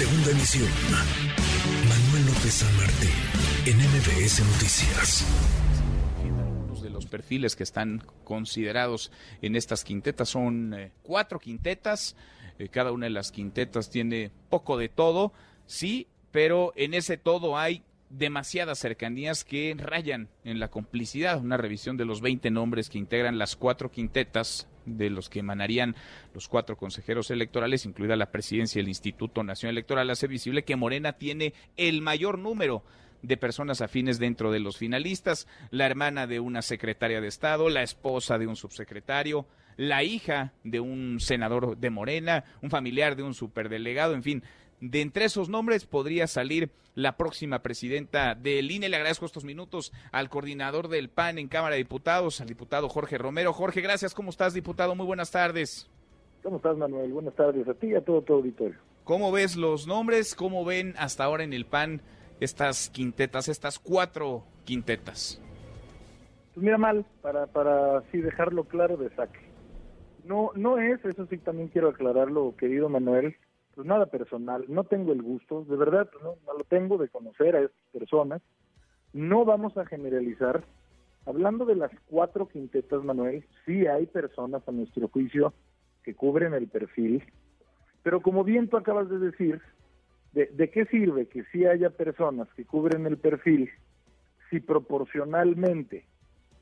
Segunda emisión. Manuel López San Martín, en MBS Noticias. Algunos de los perfiles que están considerados en estas quintetas son eh, cuatro quintetas. Eh, cada una de las quintetas tiene poco de todo, sí, pero en ese todo hay demasiadas cercanías que rayan en la complicidad. Una revisión de los 20 nombres que integran las cuatro quintetas de los que emanarían los cuatro consejeros electorales, incluida la presidencia del Instituto Nacional Electoral, hace visible que Morena tiene el mayor número de personas afines dentro de los finalistas, la hermana de una secretaria de Estado, la esposa de un subsecretario, la hija de un senador de Morena, un familiar de un superdelegado, en fin, de entre esos nombres podría salir la próxima presidenta del INE. Le agradezco estos minutos al coordinador del PAN en Cámara de Diputados, al diputado Jorge Romero. Jorge, gracias. ¿Cómo estás, diputado? Muy buenas tardes. ¿Cómo estás, Manuel? Buenas tardes a ti y a todo tu auditorio. ¿Cómo ves los nombres? ¿Cómo ven hasta ahora en el PAN estas quintetas, estas cuatro quintetas? Pues mira mal, para, para así dejarlo claro de saque. No, no es, eso sí también quiero aclararlo, querido Manuel, pues nada personal, no tengo el gusto, de verdad, no, lo tengo de conocer a estas personas, no vamos a generalizar. Hablando de las cuatro quintetas, Manuel, sí hay personas a nuestro juicio que cubren el perfil, pero como bien tú acabas de decir, ¿de, de qué sirve que sí haya personas que cubren el perfil si proporcionalmente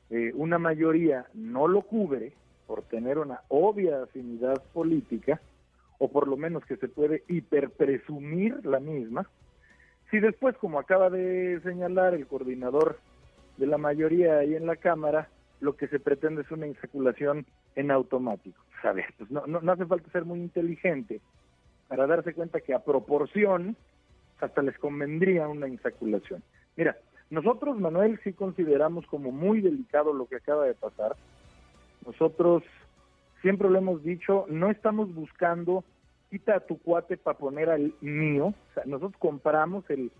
eh, una mayoría no lo cubre por tener una obvia afinidad política? O por lo menos que se puede hiperpresumir la misma, si después, como acaba de señalar el coordinador de la mayoría ahí en la Cámara, lo que se pretende es una insaculación en automático. Ver, pues no, no, no hace falta ser muy inteligente para darse cuenta que a proporción hasta les convendría una insaculación. Mira, nosotros, Manuel, sí consideramos como muy delicado lo que acaba de pasar. Nosotros siempre lo hemos dicho, no estamos buscando quita a tu cuate para poner al mío. Nosotros compramos el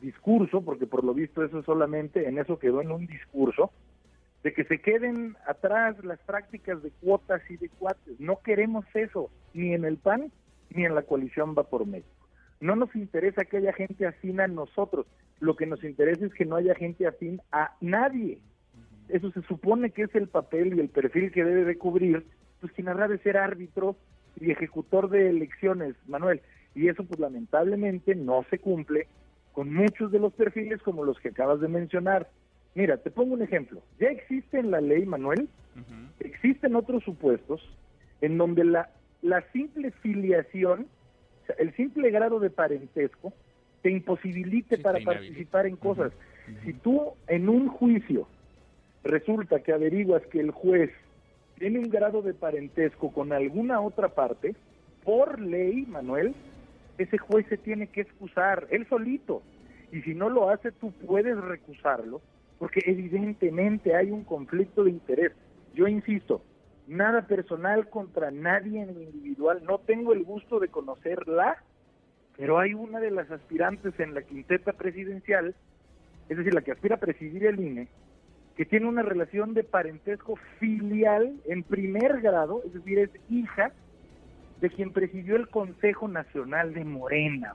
discurso, porque por lo visto eso solamente, en eso quedó en un discurso, de que se queden atrás las prácticas de cuotas y de cuates. No queremos eso, ni en el PAN, ni en la coalición va por México. No nos interesa que haya gente afín a nosotros, lo que nos interesa es que no haya gente afín a nadie. Eso se supone que es el papel y el perfil que debe de cubrir, pues quien habrá de ser árbitro y ejecutor de elecciones, Manuel. Y eso pues lamentablemente no se cumple con muchos de los perfiles como los que acabas de mencionar. Mira, te pongo un ejemplo. Ya existe en la ley, Manuel, existen otros supuestos en donde la, la simple filiación, o sea, el simple grado de parentesco, te imposibilite para participar en cosas. Si tú en un juicio resulta que averiguas que el juez tiene un grado de parentesco con alguna otra parte, por ley, Manuel, ese juez se tiene que excusar, él solito. Y si no lo hace, tú puedes recusarlo, porque evidentemente hay un conflicto de interés. Yo insisto, nada personal contra nadie en lo individual, no tengo el gusto de conocerla, pero hay una de las aspirantes en la quinteta presidencial, es decir, la que aspira a presidir el INE, que tiene una relación de parentesco filial en primer grado, es decir, es hija de quien presidió el Consejo Nacional de Morena.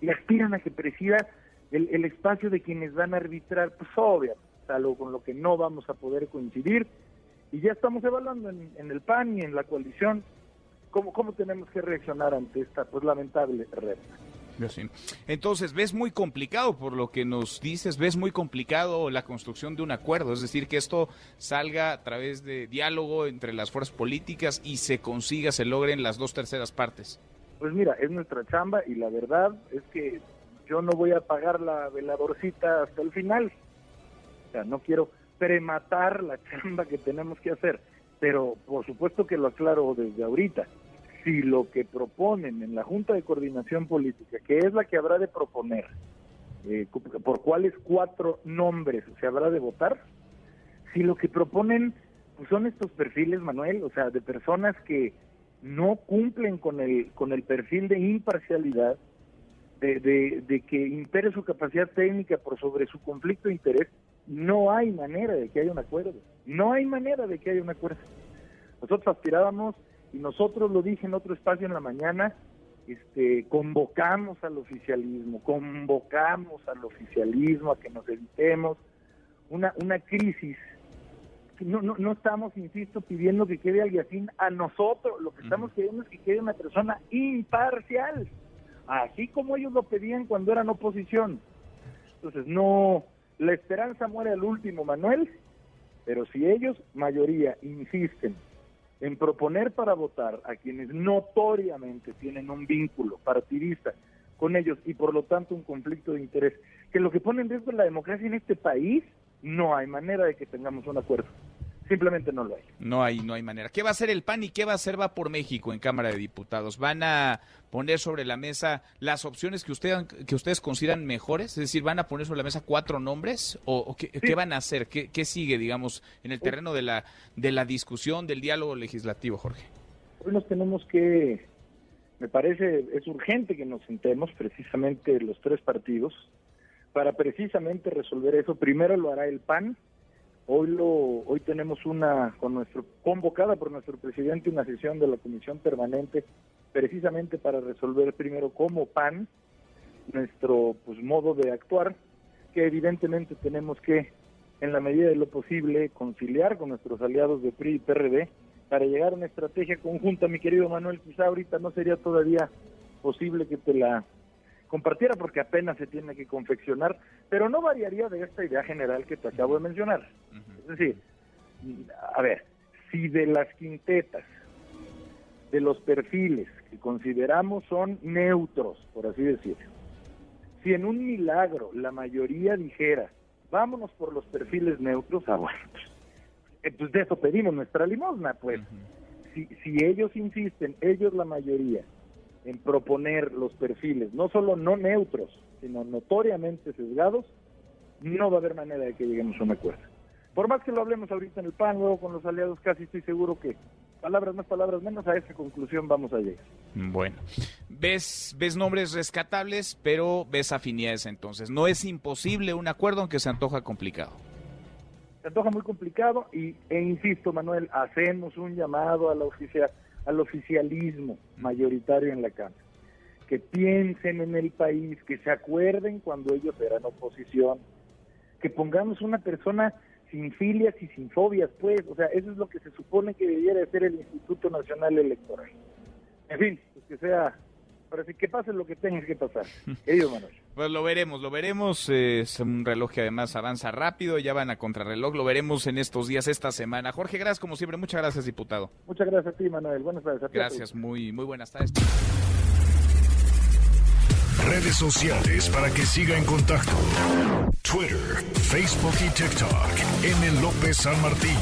Y aspiran a que presida el, espacio de quienes van a arbitrar, pues obvio, algo con lo que no vamos a poder coincidir. Y ya estamos evaluando en, en el PAN y en la coalición cómo, cómo tenemos que reaccionar ante esta pues lamentable Entonces, ves muy complicado por lo que nos dices, ves muy complicado la construcción de un acuerdo, es decir, que esto salga a través de diálogo entre las fuerzas políticas y se consiga, se logren las dos terceras partes. Pues mira, es nuestra chamba y la verdad es que yo no voy a pagar la veladorcita hasta el final. O sea, no quiero prematar la chamba que tenemos que hacer, pero por supuesto que lo aclaro desde ahorita si lo que proponen en la Junta de Coordinación Política, que es la que habrá de proponer, eh, por cuáles cuatro nombres se habrá de votar, si lo que proponen pues son estos perfiles, Manuel, o sea, de personas que no cumplen con el, con el perfil de imparcialidad, de, de, que impere su capacidad técnica por sobre su conflicto de interés, no hay manera de que haya un acuerdo. No hay manera de que haya un acuerdo. Nosotros aspirábamos y nosotros lo dije en otro espacio en la mañana, este, convocamos al oficialismo, convocamos al oficialismo a que nos evitemos una, una crisis. No, no, no estamos, insisto, pidiendo que quede alguien a nosotros, lo que estamos pidiendo es que quede una persona imparcial, así como ellos lo pedían cuando eran oposición. Entonces, no, la esperanza muere al último, Manuel, pero si ellos, mayoría, insisten en proponer para votar a quienes notoriamente tienen un vínculo partidista con ellos y por lo tanto un conflicto de interés, que lo que pone en riesgo la democracia en este país, no hay manera de que tengamos un acuerdo. Simplemente no lo hay. No hay, no hay manera. ¿Qué va a hacer el PAN y qué va a hacer Va por México en Cámara de Diputados? ¿Van a poner sobre la mesa las opciones que, usted, que ustedes consideran mejores? Es decir, ¿van a poner sobre la mesa cuatro nombres? ¿O, qué, van a hacer? ¿Qué, ¿Qué, sigue, digamos, en el terreno de la, de la discusión, del diálogo legislativo, Jorge? Hoy nos tenemos que, me parece, es urgente que nos sentemos precisamente los tres partidos para precisamente resolver eso. Primero lo hará el PAN, Hoy lo hoy tenemos una con nuestro convocada por nuestro presidente una sesión de la comisión permanente precisamente para resolver primero como PAN nuestro pues modo de actuar que evidentemente tenemos que en la medida de lo posible conciliar con nuestros aliados de PRI y PRD para llegar a una estrategia conjunta, mi querido Manuel, quizá ahorita no sería todavía posible que te la compartiera porque apenas se tiene que confeccionar, pero no variaría de esta idea general que te acabo de mencionar. Es decir, a ver, si de las quintetas, de los perfiles que consideramos son neutros, por así decirlo, si en un milagro la mayoría dijera, vámonos por los perfiles neutros, ah, bueno, pues, eh, pues de eso pedimos nuestra limosna, pues. si, si ellos insisten, ellos la mayoría, en proponer los perfiles, no solo no neutros, sino notoriamente sesgados, no va a haber manera de que lleguemos a un acuerdo. Por más que lo hablemos ahorita en el PAN, luego con los aliados, casi estoy seguro que palabras más, palabras menos, a esa conclusión vamos a llegar. Bueno, ves, ves nombres rescatables, pero ves afinidades entonces. No es imposible un acuerdo, aunque se antoja complicado. Se antoja muy complicado y, e insisto, Manuel, hacemos un llamado a la oficial al oficialismo mayoritario en la Cámara, que piensen en el país, que se acuerden cuando ellos eran oposición, que pongamos una persona sin filias y sin fobias, pues, o sea, eso es lo que se supone que debiera hacer el Instituto Nacional Electoral. En fin, pues que sea para que pase lo que tenga que pasar. Querido Manuel. Pues lo veremos, lo veremos. Es un reloj que además avanza rápido, ya van a contrarreloj. Lo veremos en estos días, esta semana. Jorge, gracias como siempre. Muchas gracias, diputado. Muchas gracias a ti, Manuel. Buenas tardes. gracias, muy, muy buenas tardes. Redes sociales para que siga en contacto: Twitter, Facebook y TikTok. M. López San Martín.